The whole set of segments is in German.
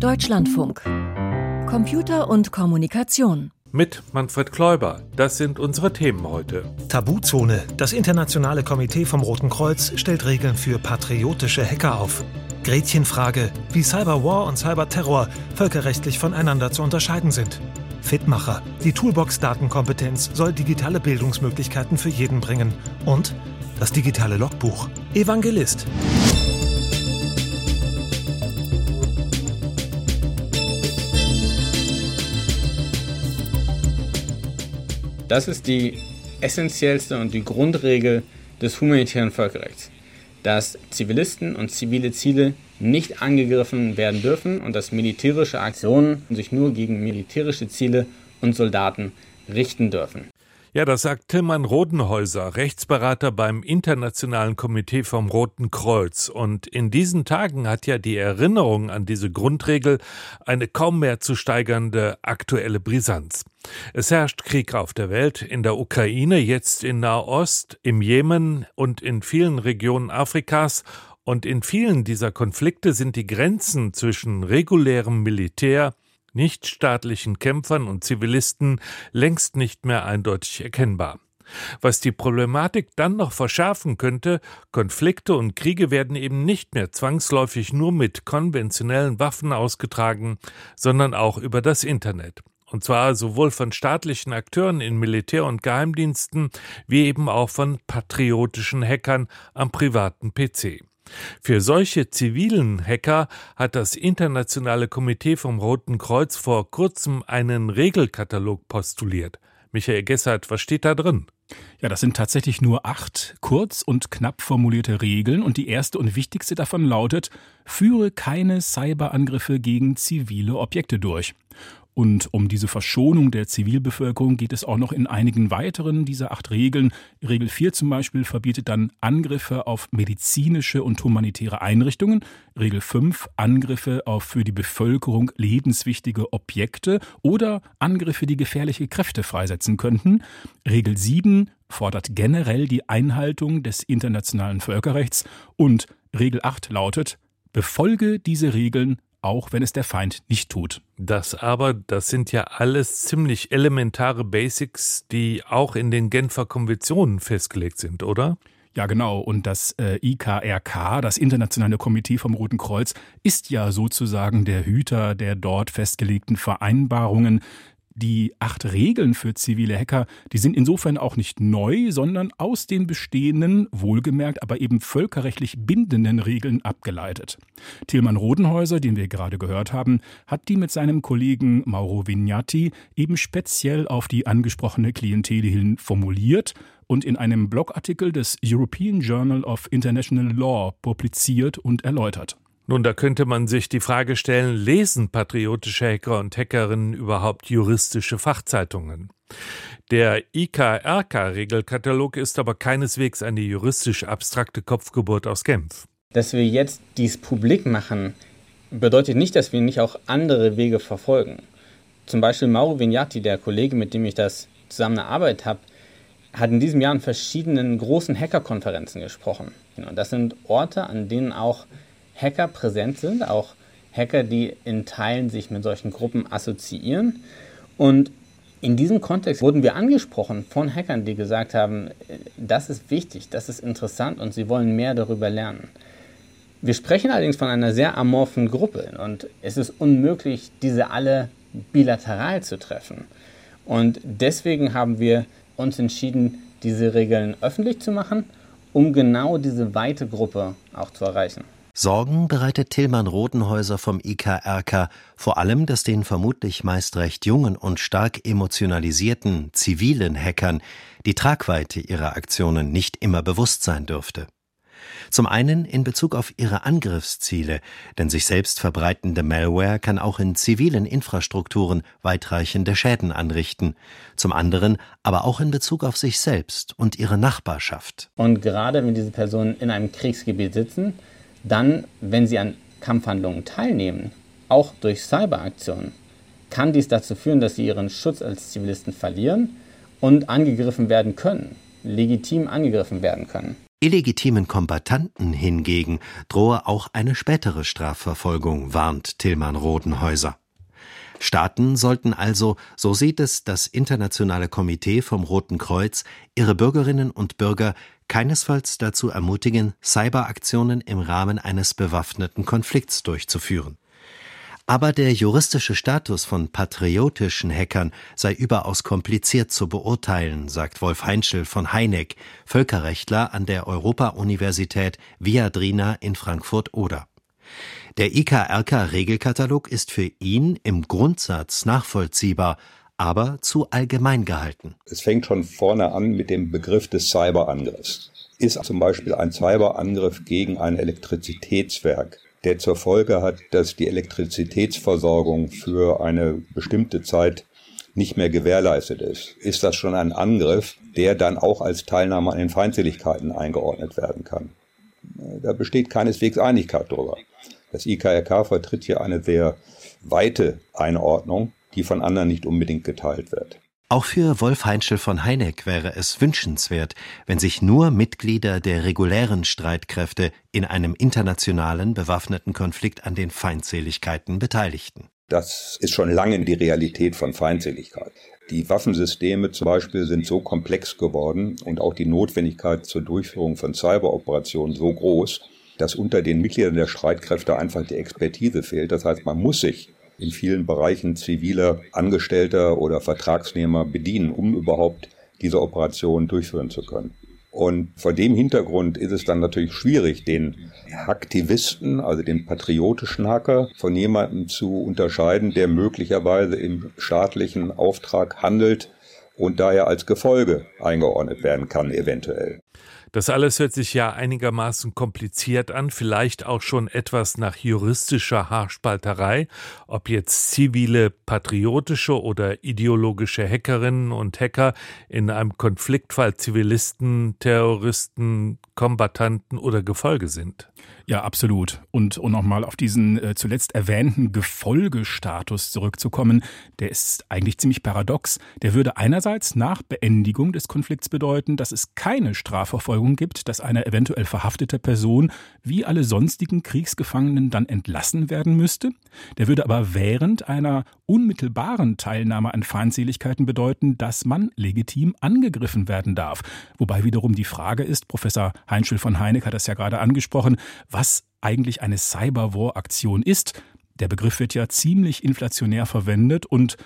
Deutschlandfunk. Computer und Kommunikation. Mit Manfred Kläuber. Das sind unsere Themen heute. Tabuzone. Das internationale Komitee vom Roten Kreuz stellt Regeln für patriotische Hacker auf. Gretchenfrage, wie Cyberwar und Cyberterror völkerrechtlich voneinander zu unterscheiden sind. Fitmacher. Die Toolbox Datenkompetenz soll digitale Bildungsmöglichkeiten für jeden bringen. Und das digitale Logbuch. Evangelist. Das ist die essentiellste und die Grundregel des humanitären Völkerrechts, dass Zivilisten und zivile Ziele nicht angegriffen werden dürfen und dass militärische Aktionen sich nur gegen militärische Ziele und Soldaten richten dürfen. Ja, das sagt Tilman Rodenhäuser, Rechtsberater beim Internationalen Komitee vom Roten Kreuz. Und in diesen Tagen hat ja die Erinnerung an diese Grundregel eine kaum mehr zu steigernde aktuelle Brisanz. Es herrscht Krieg auf der Welt, in der Ukraine, jetzt in Nahost, im Jemen und in vielen Regionen Afrikas und in vielen dieser Konflikte sind die Grenzen zwischen regulärem Militär nichtstaatlichen Kämpfern und Zivilisten längst nicht mehr eindeutig erkennbar. Was die Problematik dann noch verschärfen könnte, Konflikte und Kriege werden eben nicht mehr zwangsläufig nur mit konventionellen Waffen ausgetragen, sondern auch über das Internet. Und zwar sowohl von staatlichen Akteuren in Militär- und Geheimdiensten wie eben auch von patriotischen Hackern am privaten PC. Für solche zivilen Hacker hat das Internationale Komitee vom Roten Kreuz vor kurzem einen Regelkatalog postuliert. Michael Gessert, was steht da drin? Ja, das sind tatsächlich nur acht kurz und knapp formulierte Regeln und die erste und wichtigste davon lautet, führe keine Cyberangriffe gegen zivile Objekte durch. Und um diese Verschonung der Zivilbevölkerung geht es auch noch in einigen weiteren dieser acht Regeln. Regel 4 zum Beispiel verbietet dann Angriffe auf medizinische und humanitäre Einrichtungen. Regel 5 Angriffe auf für die Bevölkerung lebenswichtige Objekte oder Angriffe, die gefährliche Kräfte freisetzen könnten. Regel 7 fordert generell die Einhaltung des internationalen Völkerrechts. Und Regel 8 lautet, befolge diese Regeln auch wenn es der Feind nicht tut. Das aber, das sind ja alles ziemlich elementare Basics, die auch in den Genfer Konventionen festgelegt sind, oder? Ja, genau. Und das äh, IKRK, das Internationale Komitee vom Roten Kreuz, ist ja sozusagen der Hüter der dort festgelegten Vereinbarungen, die acht Regeln für zivile Hacker, die sind insofern auch nicht neu, sondern aus den bestehenden, wohlgemerkt, aber eben völkerrechtlich bindenden Regeln abgeleitet. Tilman Rodenhäuser, den wir gerade gehört haben, hat die mit seinem Kollegen Mauro Vignati eben speziell auf die angesprochene Klientel hin formuliert und in einem Blogartikel des European Journal of International Law publiziert und erläutert. Nun, da könnte man sich die Frage stellen, lesen patriotische Hacker und Hackerinnen überhaupt juristische Fachzeitungen? Der IKRK-Regelkatalog ist aber keineswegs eine juristisch abstrakte Kopfgeburt aus Genf. Dass wir jetzt dies publik machen, bedeutet nicht, dass wir nicht auch andere Wege verfolgen. Zum Beispiel Mauro Vignati, der Kollege, mit dem ich das zusammen erarbeitet habe, hat in diesem Jahr in verschiedenen großen Hackerkonferenzen gesprochen. Und das sind Orte, an denen auch Hacker präsent sind, auch Hacker, die in Teilen sich mit solchen Gruppen assoziieren. Und in diesem Kontext wurden wir angesprochen von Hackern, die gesagt haben, das ist wichtig, das ist interessant und sie wollen mehr darüber lernen. Wir sprechen allerdings von einer sehr amorphen Gruppe und es ist unmöglich, diese alle bilateral zu treffen. Und deswegen haben wir uns entschieden, diese Regeln öffentlich zu machen, um genau diese weite Gruppe auch zu erreichen. Sorgen bereitet Tillmann Rodenhäuser vom IKRK vor allem, dass den vermutlich meist recht jungen und stark emotionalisierten zivilen Hackern die Tragweite ihrer Aktionen nicht immer bewusst sein dürfte. Zum einen in Bezug auf ihre Angriffsziele, denn sich selbst verbreitende Malware kann auch in zivilen Infrastrukturen weitreichende Schäden anrichten, zum anderen aber auch in Bezug auf sich selbst und ihre Nachbarschaft. Und gerade wenn diese Personen in einem Kriegsgebiet sitzen, dann, wenn sie an Kampfhandlungen teilnehmen, auch durch Cyberaktionen, kann dies dazu führen, dass sie ihren Schutz als Zivilisten verlieren und angegriffen werden können, legitim angegriffen werden können. Illegitimen Kombattanten hingegen drohe auch eine spätere Strafverfolgung, warnt Tillmann Rodenhäuser. Staaten sollten also, so sieht es das Internationale Komitee vom Roten Kreuz, ihre Bürgerinnen und Bürger keinesfalls dazu ermutigen, Cyberaktionen im Rahmen eines bewaffneten Konflikts durchzuführen. Aber der juristische Status von patriotischen Hackern sei überaus kompliziert zu beurteilen, sagt Wolf Heinschel von Heineck, Völkerrechtler an der Europa-Universität Viadrina in Frankfurt-Oder. Der IKRK-Regelkatalog ist für ihn im Grundsatz nachvollziehbar, aber zu allgemein gehalten. Es fängt schon vorne an mit dem Begriff des Cyberangriffs. Ist zum Beispiel ein Cyberangriff gegen ein Elektrizitätswerk der zur Folge hat, dass die Elektrizitätsversorgung für eine bestimmte Zeit nicht mehr gewährleistet ist, ist das schon ein Angriff, der dann auch als Teilnahme an den Feindseligkeiten eingeordnet werden kann. Da besteht keineswegs Einigkeit darüber. Das IKRK vertritt hier eine sehr weite Einordnung, die von anderen nicht unbedingt geteilt wird. Auch für Wolf Heinschel von Heineck wäre es wünschenswert, wenn sich nur Mitglieder der regulären Streitkräfte in einem internationalen bewaffneten Konflikt an den Feindseligkeiten beteiligten. Das ist schon lange die Realität von Feindseligkeit. Die Waffensysteme zum Beispiel sind so komplex geworden und auch die Notwendigkeit zur Durchführung von Cyberoperationen so groß, dass unter den Mitgliedern der Streitkräfte einfach die Expertise fehlt. Das heißt, man muss sich in vielen Bereichen zivile Angestellter oder Vertragsnehmer bedienen, um überhaupt diese Operation durchführen zu können. Und vor dem Hintergrund ist es dann natürlich schwierig, den Aktivisten, also den patriotischen Hacker, von jemandem zu unterscheiden, der möglicherweise im staatlichen Auftrag handelt und daher als Gefolge eingeordnet werden kann, eventuell. Das alles hört sich ja einigermaßen kompliziert an, vielleicht auch schon etwas nach juristischer Haarspalterei, ob jetzt zivile, patriotische oder ideologische Hackerinnen und Hacker in einem Konfliktfall Zivilisten, Terroristen, Kombattanten oder Gefolge sind. Ja, absolut. Und um nochmal auf diesen äh, zuletzt erwähnten Gefolgestatus zurückzukommen, der ist eigentlich ziemlich paradox. Der würde einerseits nach Beendigung des Konflikts bedeuten, dass es keine Strafverfolgung gibt, dass eine eventuell verhaftete Person wie alle sonstigen Kriegsgefangenen dann entlassen werden müsste. Der würde aber während einer unmittelbaren Teilnahme an Feindseligkeiten bedeuten, dass man legitim angegriffen werden darf. Wobei wiederum die Frage ist, Professor Heinschel von Heineck hat das ja gerade angesprochen, was eigentlich eine Cyberwar-Aktion ist. Der Begriff wird ja ziemlich inflationär verwendet und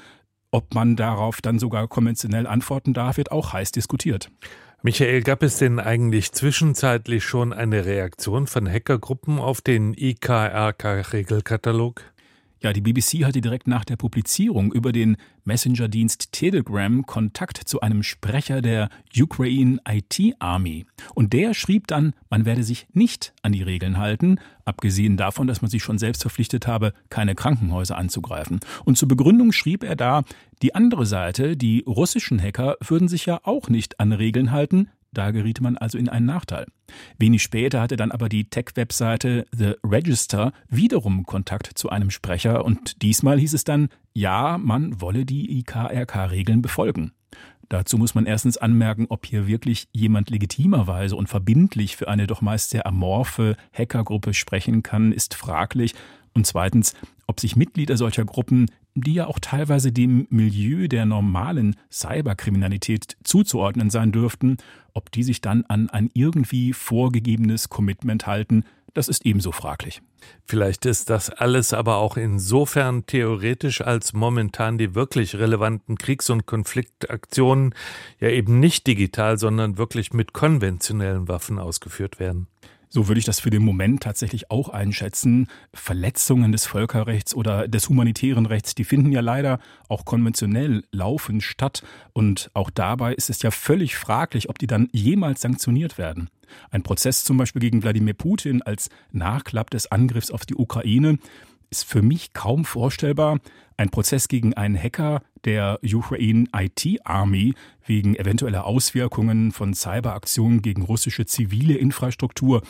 ob man darauf dann sogar konventionell antworten darf, wird auch heiß diskutiert. Michael, gab es denn eigentlich zwischenzeitlich schon eine Reaktion von Hackergruppen auf den IKRK-Regelkatalog? Ja, die BBC hatte direkt nach der Publizierung über den Messenger-Dienst Telegram Kontakt zu einem Sprecher der Ukraine IT Army. Und der schrieb dann, man werde sich nicht an die Regeln halten, abgesehen davon, dass man sich schon selbst verpflichtet habe, keine Krankenhäuser anzugreifen. Und zur Begründung schrieb er da, die andere Seite, die russischen Hacker, würden sich ja auch nicht an Regeln halten, da geriet man also in einen Nachteil. Wenig später hatte dann aber die Tech-Webseite The Register wiederum Kontakt zu einem Sprecher und diesmal hieß es dann, ja, man wolle die IKRK-Regeln befolgen. Dazu muss man erstens anmerken, ob hier wirklich jemand legitimerweise und verbindlich für eine doch meist sehr amorphe Hackergruppe sprechen kann, ist fraglich. Und zweitens, ob sich Mitglieder solcher Gruppen die ja auch teilweise dem Milieu der normalen Cyberkriminalität zuzuordnen sein dürften, ob die sich dann an ein irgendwie vorgegebenes Commitment halten, das ist ebenso fraglich. Vielleicht ist das alles aber auch insofern theoretisch, als momentan die wirklich relevanten Kriegs- und Konfliktaktionen ja eben nicht digital, sondern wirklich mit konventionellen Waffen ausgeführt werden. So würde ich das für den Moment tatsächlich auch einschätzen. Verletzungen des Völkerrechts oder des humanitären Rechts, die finden ja leider auch konventionell laufend statt. Und auch dabei ist es ja völlig fraglich, ob die dann jemals sanktioniert werden. Ein Prozess zum Beispiel gegen Wladimir Putin als Nachklapp des Angriffs auf die Ukraine ist für mich kaum vorstellbar. Ein Prozess gegen einen Hacker der Ukraine IT Army wegen eventueller Auswirkungen von Cyberaktionen gegen russische zivile Infrastruktur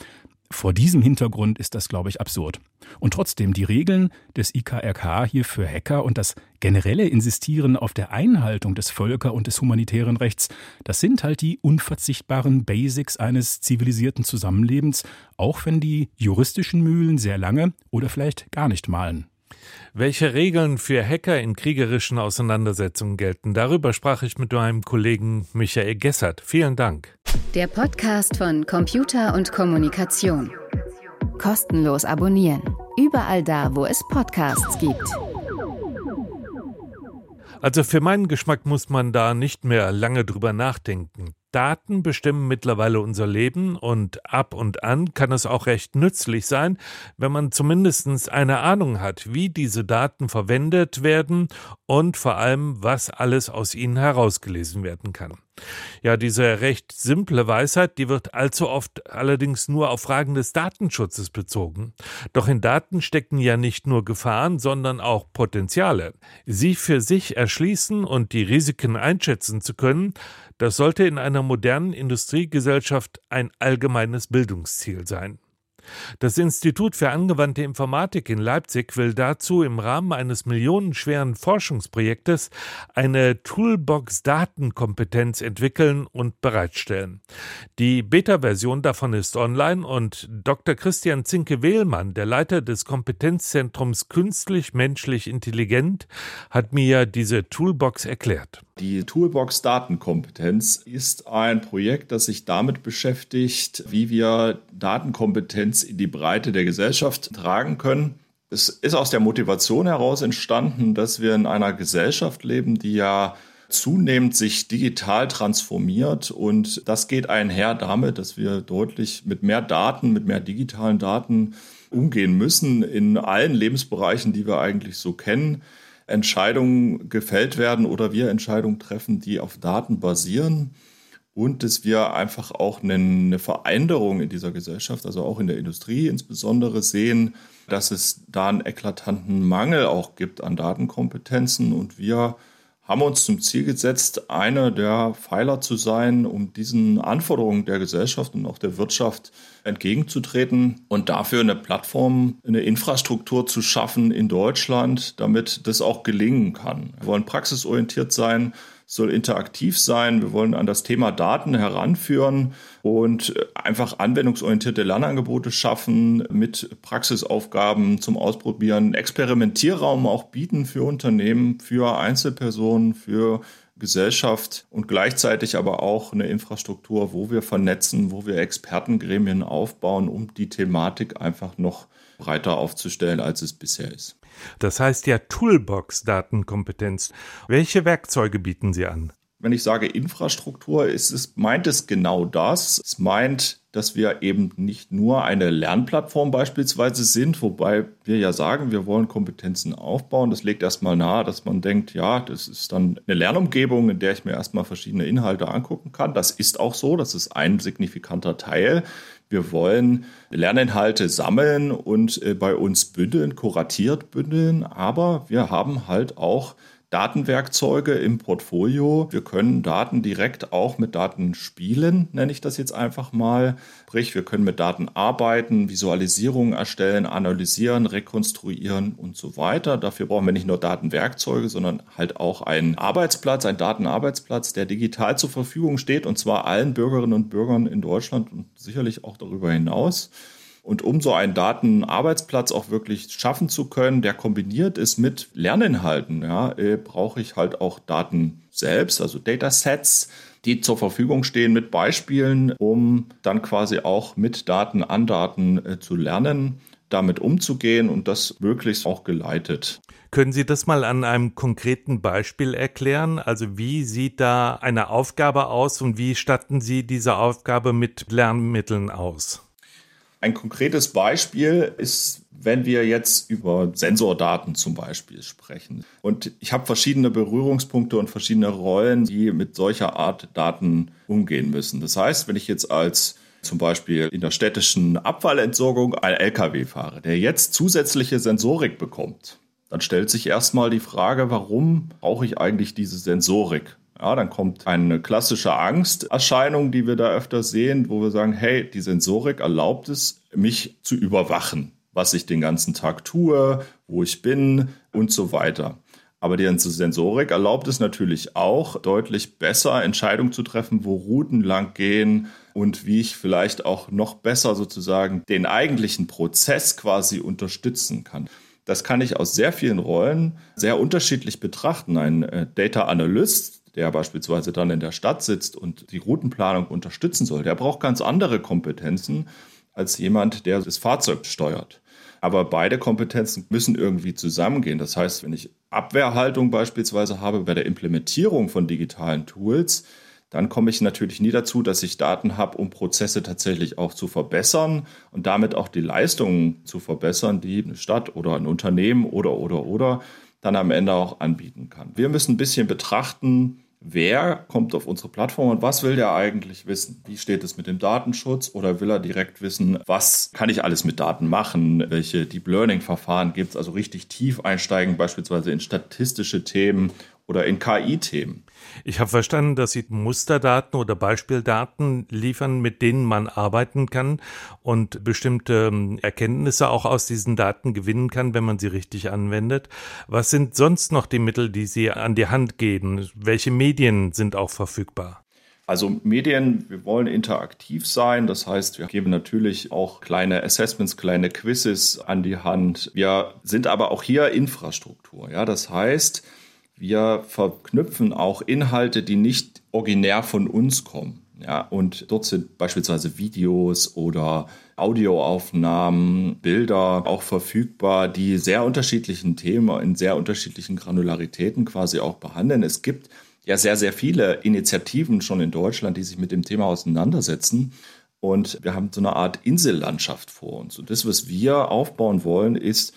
Vor diesem Hintergrund ist das, glaube ich, absurd. Und trotzdem, die Regeln des IKRK hier für Hacker und das generelle Insistieren auf der Einhaltung des Völker- und des humanitären Rechts, das sind halt die unverzichtbaren Basics eines zivilisierten Zusammenlebens, auch wenn die juristischen Mühlen sehr lange oder vielleicht gar nicht malen. Welche Regeln für Hacker in kriegerischen Auseinandersetzungen gelten, darüber sprach ich mit meinem Kollegen Michael Gessert. Vielen Dank. Der Podcast von Computer und Kommunikation. Kostenlos abonnieren. Überall da, wo es Podcasts gibt. Also für meinen Geschmack muss man da nicht mehr lange drüber nachdenken. Daten bestimmen mittlerweile unser Leben und ab und an kann es auch recht nützlich sein, wenn man zumindest eine Ahnung hat, wie diese Daten verwendet werden und vor allem, was alles aus ihnen herausgelesen werden kann. Ja, diese recht simple Weisheit, die wird allzu oft allerdings nur auf Fragen des Datenschutzes bezogen. Doch in Daten stecken ja nicht nur Gefahren, sondern auch Potenziale. Sie für sich erschließen und die Risiken einschätzen zu können, das sollte in einer modernen Industriegesellschaft ein allgemeines Bildungsziel sein. Das Institut für angewandte Informatik in Leipzig will dazu im Rahmen eines millionenschweren Forschungsprojektes eine Toolbox Datenkompetenz entwickeln und bereitstellen. Die Beta-Version davon ist online und Dr. Christian Zinke-Wehlmann, der Leiter des Kompetenzzentrums Künstlich-Menschlich Intelligent, hat mir diese Toolbox erklärt. Die Toolbox Datenkompetenz ist ein Projekt, das sich damit beschäftigt, wie wir Datenkompetenz in die Breite der Gesellschaft tragen können. Es ist aus der Motivation heraus entstanden, dass wir in einer Gesellschaft leben, die ja zunehmend sich digital transformiert und das geht einher damit, dass wir deutlich mit mehr Daten, mit mehr digitalen Daten umgehen müssen in allen Lebensbereichen, die wir eigentlich so kennen. Entscheidungen gefällt werden oder wir Entscheidungen treffen, die auf Daten basieren und dass wir einfach auch eine, Veränderung in dieser Gesellschaft, also auch in der Industrie insbesondere sehen, dass es da einen eklatanten Mangel auch gibt an Datenkompetenzen und wir haben uns zum Ziel gesetzt, einer der Pfeiler zu sein, um diesen Anforderungen der Gesellschaft und auch der Wirtschaft entgegenzutreten und dafür eine Plattform, eine Infrastruktur zu schaffen in Deutschland, damit das auch gelingen kann. Wir wollen praxisorientiert sein, soll interaktiv sein. Wir wollen an das Thema Daten heranführen und einfach anwendungsorientierte Lernangebote schaffen mit Praxisaufgaben zum Ausprobieren, Experimentierraum auch bieten für Unternehmen, für Einzelpersonen, für Gesellschaft und gleichzeitig aber auch eine Infrastruktur, wo wir vernetzen, wo wir Expertengremien aufbauen, um die Thematik einfach noch breiter aufzustellen, als es bisher ist. Das heißt ja Toolbox Datenkompetenz. Welche Werkzeuge bieten Sie an? Wenn ich sage Infrastruktur, ist es, meint es genau das. Es meint, dass wir eben nicht nur eine Lernplattform beispielsweise sind, wobei wir ja sagen, wir wollen Kompetenzen aufbauen. Das legt erstmal nahe, dass man denkt, ja, das ist dann eine Lernumgebung, in der ich mir erstmal verschiedene Inhalte angucken kann. Das ist auch so, das ist ein signifikanter Teil. Wir wollen Lerninhalte sammeln und äh, bei uns bündeln, kuratiert bündeln, aber wir haben halt auch Datenwerkzeuge im Portfolio. Wir können Daten direkt auch mit Daten spielen, nenne ich das jetzt einfach mal. Sprich, wir können mit Daten arbeiten, Visualisierungen erstellen, analysieren, rekonstruieren und so weiter. Dafür brauchen wir nicht nur Datenwerkzeuge, sondern halt auch einen Arbeitsplatz, einen Datenarbeitsplatz, der digital zur Verfügung steht und zwar allen Bürgerinnen und Bürgern in Deutschland und sicherlich auch darüber hinaus. Und um so einen Datenarbeitsplatz auch wirklich schaffen zu können, der kombiniert ist mit Lerninhalten, ja, äh, brauche ich halt auch Daten selbst, also Datasets, die zur Verfügung stehen mit Beispielen, um dann quasi auch mit Daten an Daten äh, zu lernen, damit umzugehen und das möglichst auch geleitet. Können Sie das mal an einem konkreten Beispiel erklären? Also wie sieht da eine Aufgabe aus und wie statten Sie diese Aufgabe mit Lernmitteln aus? Ein konkretes Beispiel ist, wenn wir jetzt über Sensordaten zum Beispiel sprechen. Und ich habe verschiedene Berührungspunkte und verschiedene Rollen, die mit solcher Art Daten umgehen müssen. Das heißt, wenn ich jetzt als zum Beispiel in der städtischen Abfallentsorgung ein LKW fahre, der jetzt zusätzliche Sensorik bekommt, dann stellt sich erstmal die Frage, warum brauche ich eigentlich diese Sensorik? Ja, dann kommt eine klassische Angsterscheinung, die wir da öfter sehen, wo wir sagen, hey, die Sensorik erlaubt es, mich zu überwachen, was ich den ganzen Tag tue, wo ich bin und so weiter. Aber die Sensorik erlaubt es natürlich auch, deutlich besser Entscheidungen zu treffen, wo Routen lang gehen und wie ich vielleicht auch noch besser sozusagen den eigentlichen Prozess quasi unterstützen kann. Das kann ich aus sehr vielen Rollen sehr unterschiedlich betrachten. Ein äh, Data Analyst, der beispielsweise dann in der Stadt sitzt und die Routenplanung unterstützen soll, der braucht ganz andere Kompetenzen als jemand, der das Fahrzeug steuert. Aber beide Kompetenzen müssen irgendwie zusammengehen. Das heißt, wenn ich Abwehrhaltung beispielsweise habe bei der Implementierung von digitalen Tools, dann komme ich natürlich nie dazu, dass ich Daten habe, um Prozesse tatsächlich auch zu verbessern und damit auch die Leistungen zu verbessern, die eine Stadt oder ein Unternehmen oder oder oder dann am Ende auch anbieten kann. Wir müssen ein bisschen betrachten, wer kommt auf unsere Plattform und was will der eigentlich wissen? Wie steht es mit dem Datenschutz oder will er direkt wissen, was kann ich alles mit Daten machen? Welche Deep Learning Verfahren gibt es? Also richtig tief einsteigen, beispielsweise in statistische Themen oder in KI-Themen. Ich habe verstanden, dass Sie Musterdaten oder Beispieldaten liefern, mit denen man arbeiten kann und bestimmte ähm, Erkenntnisse auch aus diesen Daten gewinnen kann, wenn man sie richtig anwendet. Was sind sonst noch die Mittel, die Sie an die Hand geben? Welche Medien sind auch verfügbar? Also Medien, wir wollen interaktiv sein. Das heißt, wir geben natürlich auch kleine Assessments, kleine Quizzes an die Hand. Wir sind aber auch hier Infrastruktur. Ja, das heißt, wir verknüpfen auch Inhalte, die nicht originär von uns kommen. Ja, und dort sind beispielsweise Videos oder Audioaufnahmen, Bilder auch verfügbar, die sehr unterschiedlichen Themen in sehr unterschiedlichen Granularitäten quasi auch behandeln. Es gibt ja sehr, sehr viele Initiativen schon in Deutschland, die sich mit dem Thema auseinandersetzen. Und wir haben so eine Art Insellandschaft vor uns. Und das, was wir aufbauen wollen, ist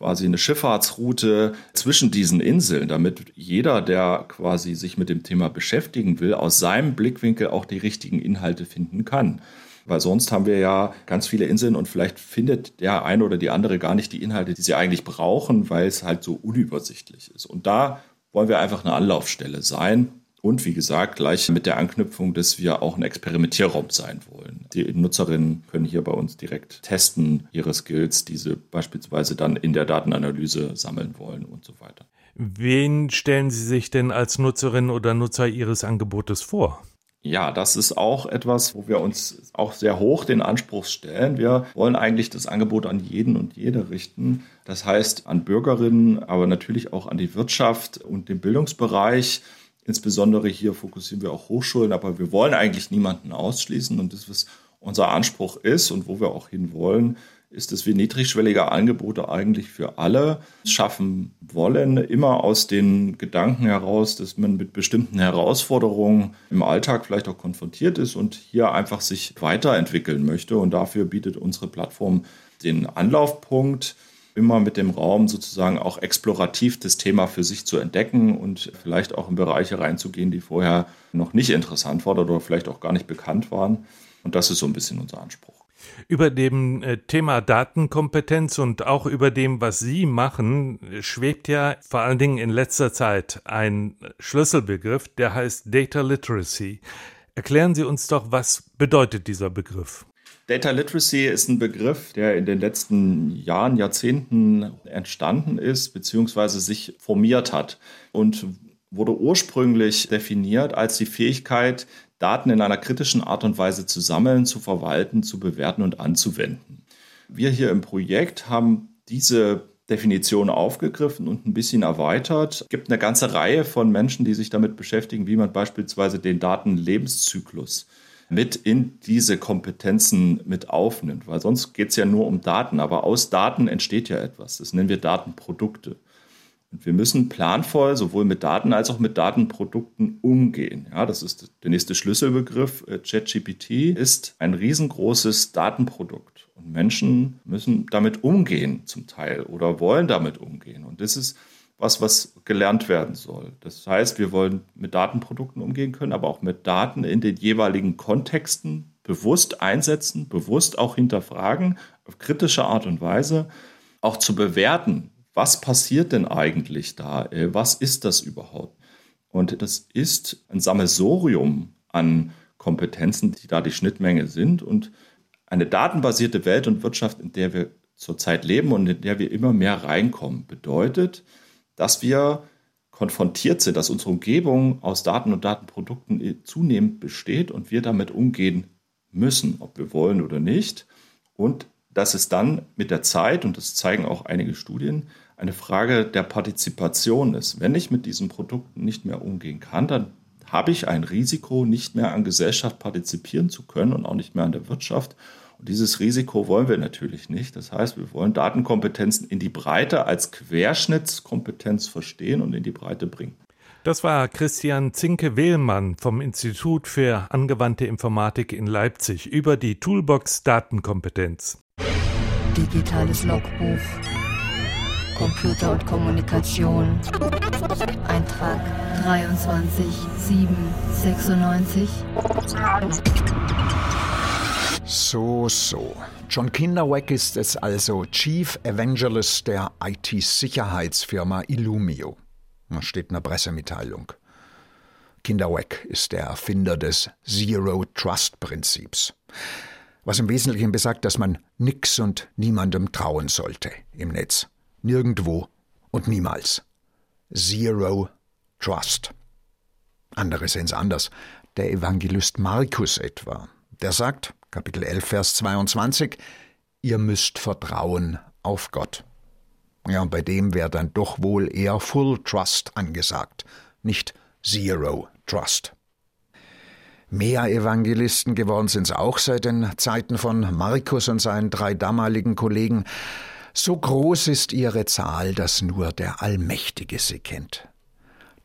quasi eine Schifffahrtsroute zwischen diesen Inseln, damit jeder, der quasi sich mit dem Thema beschäftigen will, aus seinem Blickwinkel auch die richtigen Inhalte finden kann. Weil sonst haben wir ja ganz viele Inseln und vielleicht findet der eine oder die andere gar nicht die Inhalte, die sie eigentlich brauchen, weil es halt so unübersichtlich ist. Und da wollen wir einfach eine Anlaufstelle sein und wie gesagt, gleich mit der Anknüpfung, dass wir auch ein Experimentierraum sein wollen. Die Nutzerinnen können hier bei uns direkt testen ihre Skills, die sie beispielsweise dann in der Datenanalyse sammeln wollen und so weiter. Wen stellen Sie sich denn als Nutzerin oder Nutzer Ihres Angebotes vor? Ja, das ist auch etwas, wo wir uns auch sehr hoch den Anspruch stellen. Wir wollen eigentlich das Angebot an jeden und jede richten. Das heißt an Bürgerinnen, aber natürlich auch an die Wirtschaft und den Bildungsbereich. Insbesondere hier fokussieren wir auch Hochschulen, aber wir wollen eigentlich niemanden ausschließen. Und das, was unser Anspruch ist und wo wir auch hinwollen, ist, dass wir niedrigschwellige Angebote eigentlich für alle schaffen wollen, immer aus den Gedanken heraus, dass man mit bestimmten Herausforderungen im Alltag vielleicht auch konfrontiert ist und hier einfach sich weiterentwickeln möchte. Und dafür bietet unsere Plattform den Anlaufpunkt, immer mit dem Raum sozusagen auch explorativ das Thema für sich zu entdecken und vielleicht auch in Bereiche reinzugehen, die vorher noch nicht interessant waren oder vielleicht auch gar nicht bekannt waren. Und das ist so ein bisschen unser Anspruch. Über dem äh, Thema Datenkompetenz und auch über dem, was Sie machen, schwebt ja vor allen Dingen in letzter Zeit ein Schlüsselbegriff, der heißt Data Literacy. Erklären Sie uns doch, was bedeutet dieser Begriff? Data Literacy ist ein Begriff, der in den letzten Jahren, Jahrzehnten entstanden ist, beziehungsweise sich formiert hat und wurde ursprünglich definiert als die Fähigkeit, Daten in einer kritischen Art und Weise zu sammeln, zu verwalten, zu bewerten und anzuwenden. Wir hier im Projekt haben diese Definition aufgegriffen und ein bisschen erweitert. Es gibt eine ganze Reihe von Menschen, die sich damit beschäftigen, wie man beispielsweise den Datenlebenszyklus mit in diese Kompetenzen mit aufnimmt, weil sonst geht es ja nur um Daten, aber aus Daten entsteht ja etwas. Das nennen wir Datenprodukte. Und wir müssen planvoll sowohl mit Daten als auch mit Datenprodukten umgehen. Ja, das ist der nächste Schlüsselbegriff. Äh, ChatGPT ist ein riesengroßes Datenprodukt. Und Menschen müssen damit umgehen zum Teil oder wollen damit umgehen. Und das ist was, was gelernt werden soll. Das heißt, wir wollen mit Datenprodukten umgehen können, aber auch mit Daten in den jeweiligen Kontexten bewusst einsetzen, bewusst auch hinterfragen, auf kritische Art und Weise, auch zu bewerten, was passiert denn eigentlich da, äh, was ist das überhaupt. Und das ist ein Sammelsorium an Kompetenzen, die da die Schnittmenge sind. Und eine datenbasierte Welt und Wirtschaft, in der wir zurzeit leben und in der wir immer mehr reinkommen, bedeutet, dass wir konfrontiert sind, dass unsere Umgebung aus Daten und Datenprodukten zunehmend besteht und wir damit umgehen müssen, ob wir wollen oder nicht. Und dass es dann mit der Zeit, und das zeigen auch einige Studien, eine Frage der Partizipation ist. Wenn ich mit diesen Produkten nicht mehr umgehen kann, dann habe ich ein Risiko, nicht mehr an Gesellschaft partizipieren zu können und auch nicht mehr an der Wirtschaft. Und dieses Risiko wollen wir natürlich nicht. Das heißt, wir wollen Datenkompetenzen in die Breite als Querschnittskompetenz verstehen und in die Breite bringen. Das war Christian Zinke-Wehlmann vom Institut für angewandte Informatik in Leipzig über die Toolbox Datenkompetenz. Digitales Logbuch. Computer und Kommunikation. Eintrag 23 7 96. So, so. John Kinderwack ist es also Chief Evangelist der IT-Sicherheitsfirma Illumio. Das steht in der Pressemitteilung. Kinderwack ist der Erfinder des Zero Trust Prinzips, was im Wesentlichen besagt, dass man nix und niemandem trauen sollte im Netz. Nirgendwo und niemals. Zero Trust. Andere sehen es anders. Der Evangelist Markus etwa. Der sagt, Kapitel 11, Vers 22, ihr müsst vertrauen auf Gott. Ja, und bei dem wäre dann doch wohl eher Full Trust angesagt, nicht Zero Trust. Mehr Evangelisten geworden sind es auch seit den Zeiten von Markus und seinen drei damaligen Kollegen. So groß ist ihre Zahl, dass nur der Allmächtige sie kennt.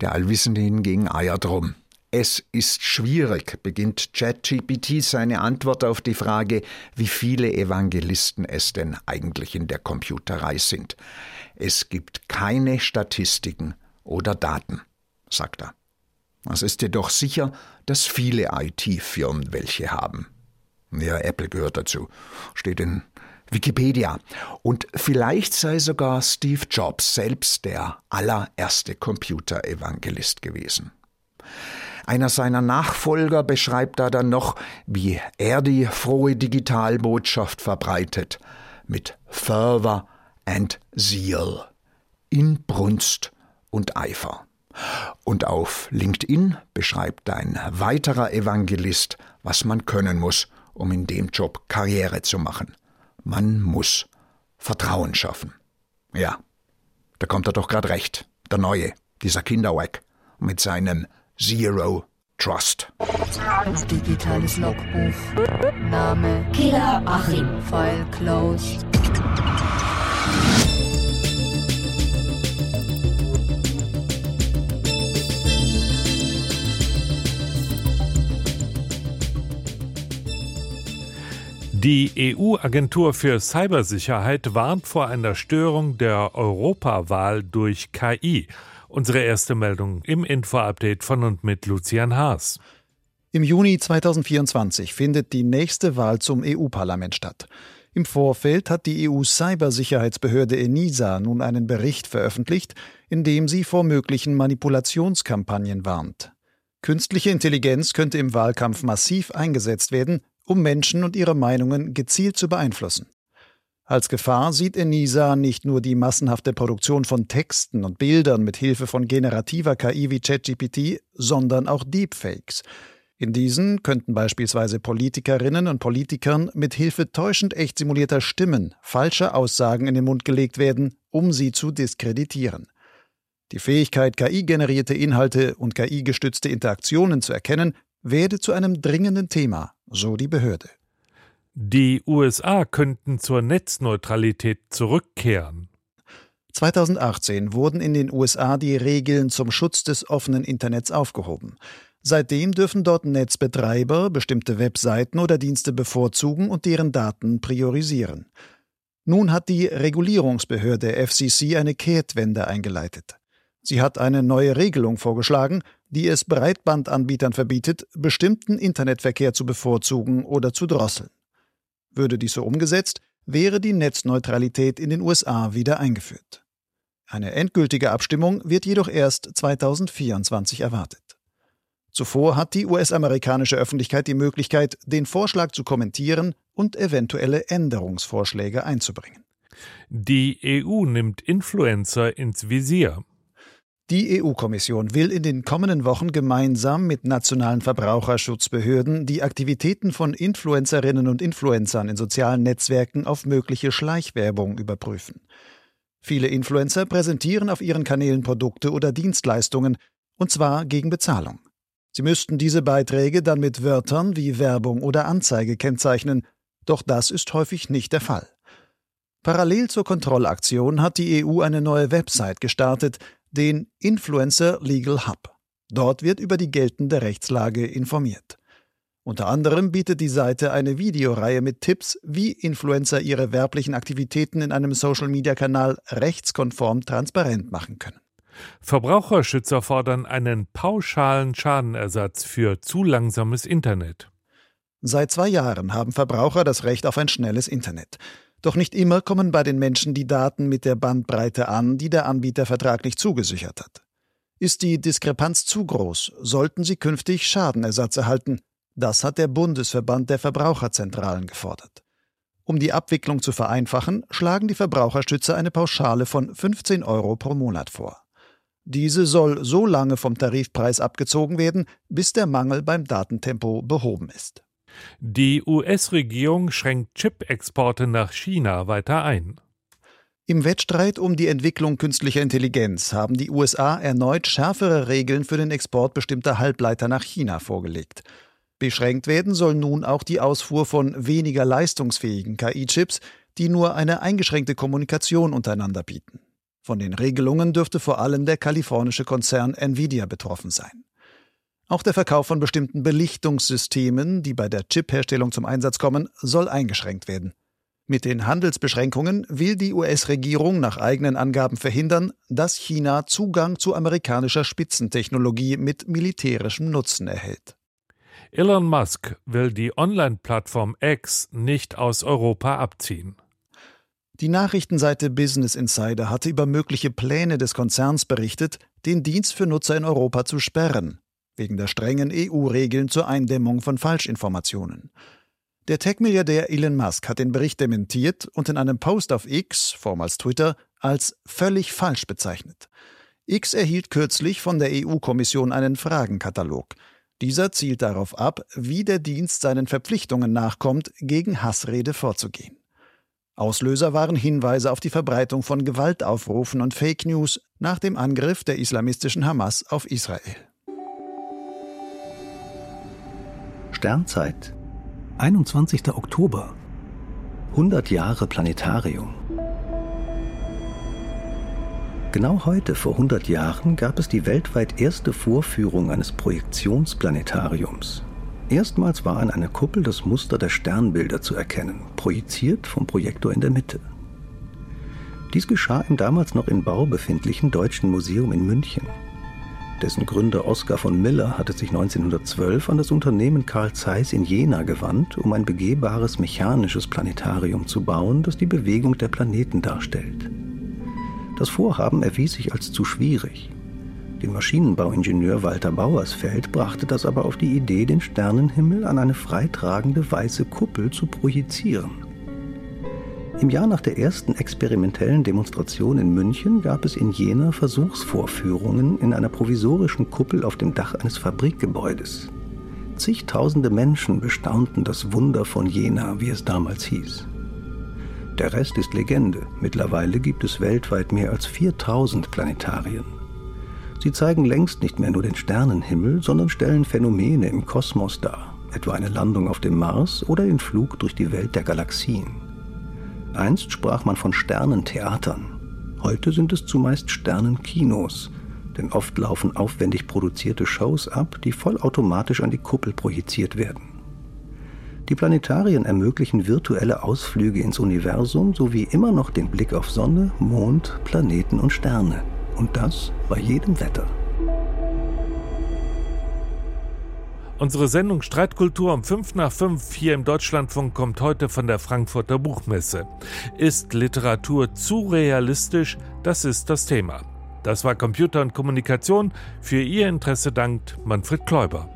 Der Allwissende hingegen eiert drum. Es ist schwierig, beginnt ChatGPT seine Antwort auf die Frage, wie viele Evangelisten es denn eigentlich in der Computerei sind. Es gibt keine Statistiken oder Daten, sagt er. Es ist jedoch sicher, dass viele IT-Firmen welche haben. Ja, Apple gehört dazu, steht in Wikipedia. Und vielleicht sei sogar Steve Jobs selbst der allererste Computerevangelist gewesen. Einer seiner Nachfolger beschreibt da dann noch, wie er die frohe Digitalbotschaft verbreitet, mit Fervor and Zeal, Inbrunst und Eifer. Und auf LinkedIn beschreibt ein weiterer Evangelist, was man können muss, um in dem Job Karriere zu machen. Man muss Vertrauen schaffen. Ja, da kommt er doch gerade recht, der Neue, dieser Kinderwack, mit seinem Zero Trust. Digitales Logbuch. Name Killer Achim. File closed. Die EU-Agentur für Cybersicherheit warnt vor einer Störung der Europawahl durch KI. Unsere erste Meldung im Info-Update von und mit Lucian Haas. Im Juni 2024 findet die nächste Wahl zum EU-Parlament statt. Im Vorfeld hat die EU-Cybersicherheitsbehörde ENISA nun einen Bericht veröffentlicht, in dem sie vor möglichen Manipulationskampagnen warnt. Künstliche Intelligenz könnte im Wahlkampf massiv eingesetzt werden, um Menschen und ihre Meinungen gezielt zu beeinflussen. Als Gefahr sieht Enisa nicht nur die massenhafte Produktion von Texten und Bildern mit Hilfe von generativer KI wie ChatGPT, sondern auch Deepfakes. In diesen könnten beispielsweise Politikerinnen und Politikern mit Hilfe täuschend echt simulierter Stimmen falsche Aussagen in den Mund gelegt werden, um sie zu diskreditieren. Die Fähigkeit, KI-generierte Inhalte und KI-gestützte Interaktionen zu erkennen, werde zu einem dringenden Thema, so die Behörde. Die USA könnten zur Netzneutralität zurückkehren. 2018 wurden in den USA die Regeln zum Schutz des offenen Internets aufgehoben. Seitdem dürfen dort Netzbetreiber bestimmte Webseiten oder Dienste bevorzugen und deren Daten priorisieren. Nun hat die Regulierungsbehörde FCC eine Kehrtwende eingeleitet. Sie hat eine neue Regelung vorgeschlagen, die es Breitbandanbietern verbietet, bestimmten Internetverkehr zu bevorzugen oder zu drosseln. Würde dies so umgesetzt, wäre die Netzneutralität in den USA wieder eingeführt. Eine endgültige Abstimmung wird jedoch erst 2024 erwartet. Zuvor hat die US-amerikanische Öffentlichkeit die Möglichkeit, den Vorschlag zu kommentieren und eventuelle Änderungsvorschläge einzubringen. Die EU nimmt Influencer ins Visier. Die EU-Kommission will in den kommenden Wochen gemeinsam mit nationalen Verbraucherschutzbehörden die Aktivitäten von Influencerinnen und Influencern in sozialen Netzwerken auf mögliche Schleichwerbung überprüfen. Viele Influencer präsentieren auf ihren Kanälen Produkte oder Dienstleistungen, und zwar gegen Bezahlung. Sie müssten diese Beiträge dann mit Wörtern wie Werbung oder Anzeige kennzeichnen, doch das ist häufig nicht der Fall. Parallel zur Kontrollaktion hat die EU eine neue Website gestartet, den Influencer Legal Hub. Dort wird über die geltende Rechtslage informiert. Unter anderem bietet die Seite eine Videoreihe mit Tipps, wie Influencer ihre werblichen Aktivitäten in einem Social-Media-Kanal rechtskonform transparent machen können. Verbraucherschützer fordern einen pauschalen Schadenersatz für zu langsames Internet. Seit zwei Jahren haben Verbraucher das Recht auf ein schnelles Internet. Doch nicht immer kommen bei den Menschen die Daten mit der Bandbreite an, die der Anbieter vertraglich zugesichert hat. Ist die Diskrepanz zu groß, sollten sie künftig Schadenersatz erhalten. Das hat der Bundesverband der Verbraucherzentralen gefordert. Um die Abwicklung zu vereinfachen, schlagen die Verbraucherstützer eine Pauschale von 15 Euro pro Monat vor. Diese soll so lange vom Tarifpreis abgezogen werden, bis der Mangel beim Datentempo behoben ist. Die US-Regierung schränkt Chip-Exporte nach China weiter ein. Im Wettstreit um die Entwicklung künstlicher Intelligenz haben die USA erneut schärfere Regeln für den Export bestimmter Halbleiter nach China vorgelegt. Beschränkt werden soll nun auch die Ausfuhr von weniger leistungsfähigen KI-Chips, die nur eine eingeschränkte Kommunikation untereinander bieten. Von den Regelungen dürfte vor allem der kalifornische Konzern Nvidia betroffen sein. Auch der Verkauf von bestimmten Belichtungssystemen, die bei der Chipherstellung zum Einsatz kommen, soll eingeschränkt werden. Mit den Handelsbeschränkungen will die US-Regierung nach eigenen Angaben verhindern, dass China Zugang zu amerikanischer Spitzentechnologie mit militärischem Nutzen erhält. Elon Musk will die Online-Plattform X nicht aus Europa abziehen. Die Nachrichtenseite Business Insider hatte über mögliche Pläne des Konzerns berichtet, den Dienst für Nutzer in Europa zu sperren, wegen der strengen EU-Regeln zur Eindämmung von Falschinformationen. Der Tech-Milliardär Elon Musk hat den Bericht dementiert und in einem Post auf X, vormals Twitter, als völlig falsch bezeichnet. X erhielt kürzlich von der EU-Kommission einen Fragenkatalog. Dieser zielt darauf ab, wie der Dienst seinen Verpflichtungen nachkommt, gegen Hassrede vorzugehen. Auslöser waren Hinweise auf die Verbreitung von Gewaltaufrufen und Fake News nach dem Angriff der islamistischen Hamas auf Israel. Sternzeit, 21. Oktober, 100 Jahre Planetarium. Genau heute vor 100 Jahren gab es die weltweit erste Vorführung eines Projektionsplanetariums. Erstmals war an einer Kuppel das Muster der Sternbilder zu erkennen, projiziert vom Projektor in der Mitte. Dies geschah im damals noch in Bau befindlichen Deutschen Museum in München. Dessen Gründer Oskar von Miller hatte sich 1912 an das Unternehmen Carl Zeiss in Jena gewandt, um ein begehbares mechanisches Planetarium zu bauen, das die Bewegung der Planeten darstellt. Das Vorhaben erwies sich als zu schwierig. Den Maschinenbauingenieur Walter Bauersfeld brachte das aber auf die Idee, den Sternenhimmel an eine freitragende weiße Kuppel zu projizieren. Im Jahr nach der ersten experimentellen Demonstration in München gab es in Jena Versuchsvorführungen in einer provisorischen Kuppel auf dem Dach eines Fabrikgebäudes. Zigtausende Menschen bestaunten das Wunder von Jena, wie es damals hieß. Der Rest ist Legende. Mittlerweile gibt es weltweit mehr als 4000 Planetarien. Sie zeigen längst nicht mehr nur den Sternenhimmel, sondern stellen Phänomene im Kosmos dar, etwa eine Landung auf dem Mars oder den Flug durch die Welt der Galaxien. Einst sprach man von Sternentheatern. Heute sind es zumeist Sternenkinos, denn oft laufen aufwendig produzierte Shows ab, die vollautomatisch an die Kuppel projiziert werden. Die Planetarien ermöglichen virtuelle Ausflüge ins Universum sowie immer noch den Blick auf Sonne, Mond, Planeten und Sterne. Und das bei jedem Wetter. Unsere Sendung Streitkultur um 5 nach 5 hier im Deutschlandfunk kommt heute von der Frankfurter Buchmesse. Ist Literatur zu realistisch, Das ist das Thema. Das war Computer und Kommunikation. Für Ihr Interesse dankt Manfred Kläuber.